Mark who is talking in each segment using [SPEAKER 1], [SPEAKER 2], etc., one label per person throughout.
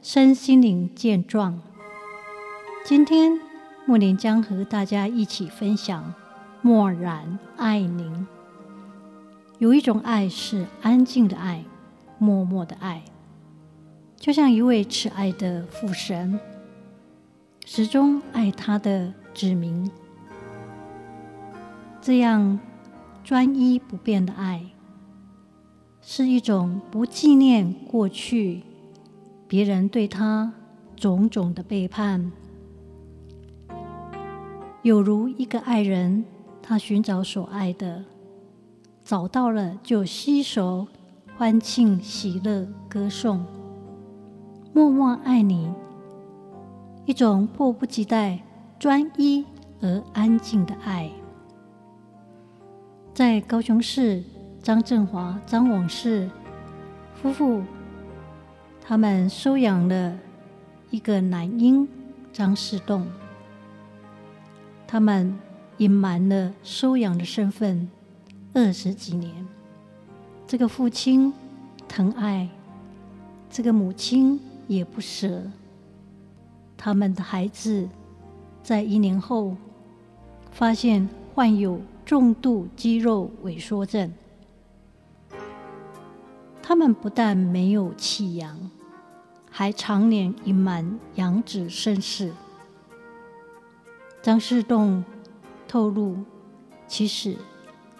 [SPEAKER 1] 身心灵健壮。今天木林将和大家一起分享“默然爱您”。有一种爱是安静的爱，默默的爱，就像一位慈爱的父神，始终爱他的子民。这样专一不变的爱，是一种不纪念过去。别人对他种种的背叛，有如一个爱人，他寻找所爱的，找到了就携手欢庆喜乐歌颂，默默爱你，一种迫不及待、专一而安静的爱。在高雄市张振华、张往世夫妇。他们收养了一个男婴张世栋，他们隐瞒了收养的身份二十几年。这个父亲疼爱，这个母亲也不舍。他们的孩子在一年后发现患有重度肌肉萎缩症，他们不但没有弃养。还常年隐瞒养子身世。张世栋透露，其实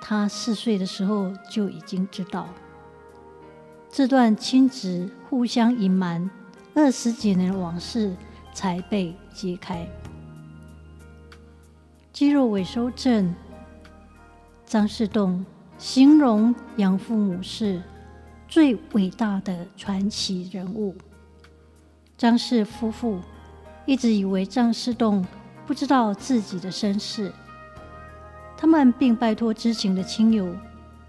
[SPEAKER 1] 他四岁的时候就已经知道，这段亲子互相隐瞒二十几年的往事才被揭开。肌肉萎缩症，张世栋形容养父母是最伟大的传奇人物。张氏夫妇一直以为张士栋不知道自己的身世，他们并拜托知情的亲友，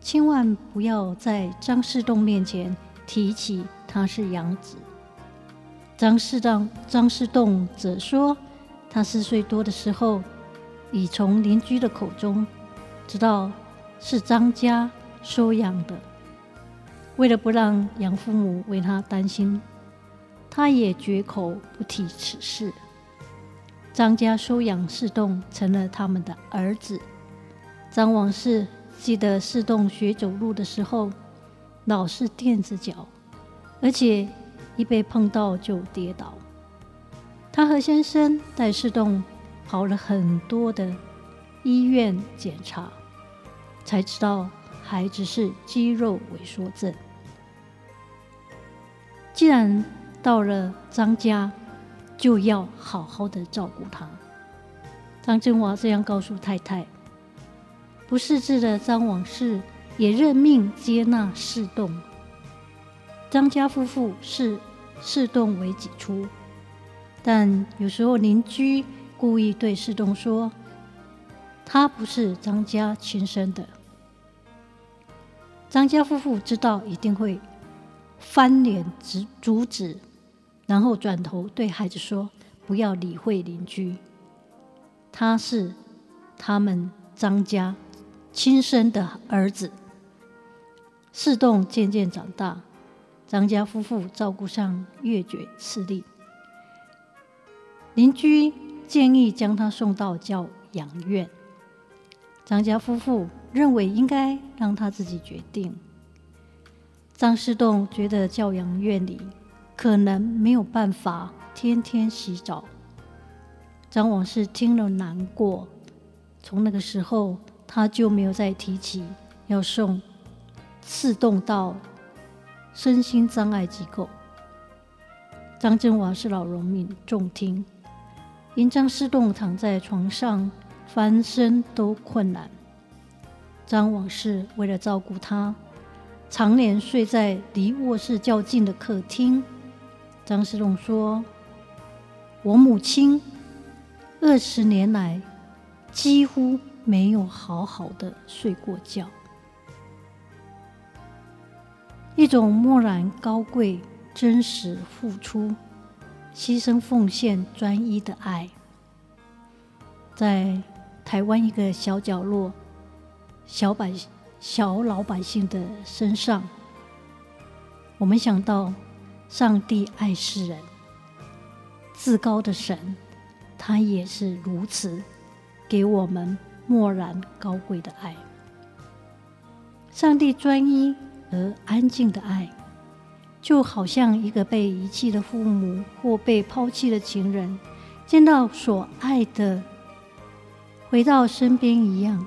[SPEAKER 1] 千万不要在张士栋面前提起他是养子。张世栋张士栋则说，他四岁多的时候，已从邻居的口中知道是张家收养的，为了不让养父母为他担心。他也绝口不提此事。张家收养世栋，成了他们的儿子。张往世记得世栋学走路的时候，老是垫着脚，而且一被碰到就跌倒。他和先生带世栋跑了很多的医院检查，才知道孩子是肌肉萎缩症。既然到了张家，就要好好的照顾他。张振华这样告诉太太。不识字的张往事也认命接纳世栋。张家夫妇视世栋为己出，但有时候邻居故意对世栋说：“他不是张家亲生的。”张家夫妇知道一定会翻脸阻阻止。然后转头对孩子说：“不要理会邻居，他是他们张家亲生的儿子。”世栋渐渐长大，张家夫妇照顾上越觉吃力。邻居建议将他送到教养院，张家夫妇认为应该让他自己决定。张世栋觉得教养院里。可能没有办法天天洗澡。张往事听了难过，从那个时候他就没有再提起要送世栋到身心障碍机构。张振华是老农民，重听，因张世栋躺在床上翻身都困难。张往事为了照顾他，常年睡在离卧室较近的客厅。张师栋说：“我母亲二十年来几乎没有好好的睡过觉，一种漠然高贵、真实付出、牺牲奉献、专一的爱，在台湾一个小角落、小百小老百姓的身上。”我们想到，上帝爱世人，至高的神，他也是如此，给我们漠然高贵的爱。上帝专一而安静的爱，就好像一个被遗弃的父母或被抛弃的情人，见到所爱的回到身边一样。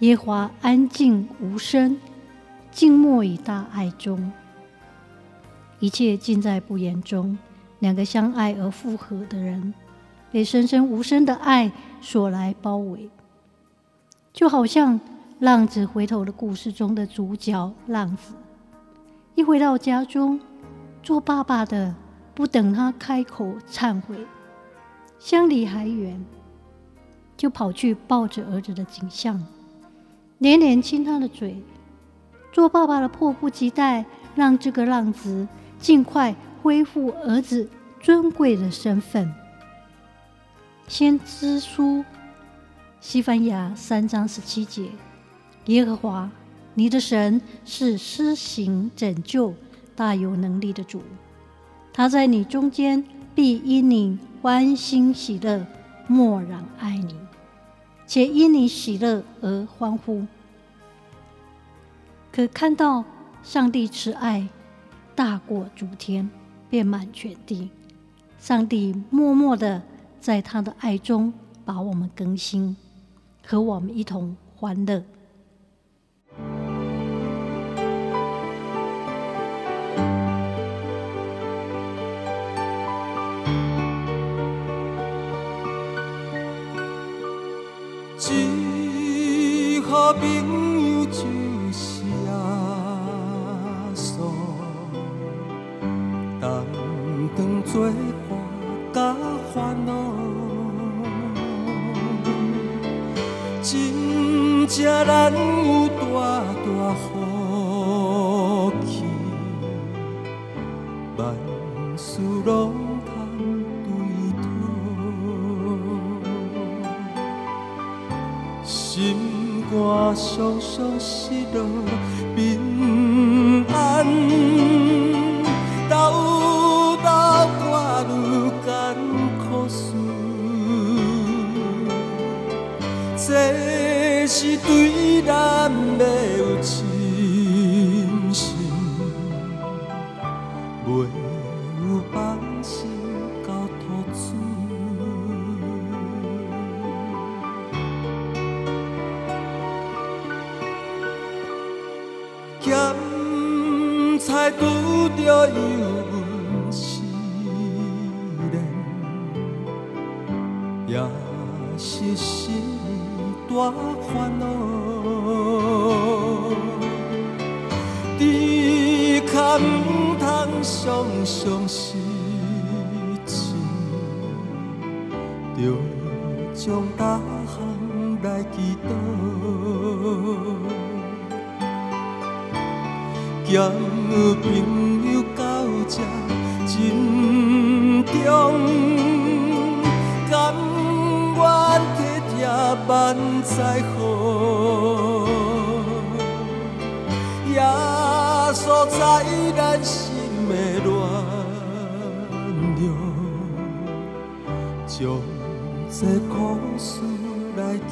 [SPEAKER 1] 耶华安静无声。静默于大爱中，一切尽在不言中。两个相爱而复合的人，被深深无声的爱所来包围，就好像浪子回头的故事中的主角浪子，一回到家中，做爸爸的不等他开口忏悔，相离还远，就跑去抱着儿子的景象，连连亲他的嘴。做爸爸的迫不及待，让这个浪子尽快恢复儿子尊贵的身份。先知书西班牙三章十七节：耶和华你的神是施行拯救、大有能力的主，他在你中间必因你欢欣喜乐，默然爱你，且因你喜乐而欢呼。可看到上帝慈爱大过诸天，遍满全地。上帝默默的在他的爱中把我们更新，和我们一同
[SPEAKER 2] 欢乐。真正难有大大福气，万事拢通对讨，心肝酸酸失落咸菜拄着油温时冷，也是心。大烦恼，只可唔通伤伤心情，就将大项来祈祷，朋友到这真重。万载好，耶稣在咱心的暖流，将这苦事来祈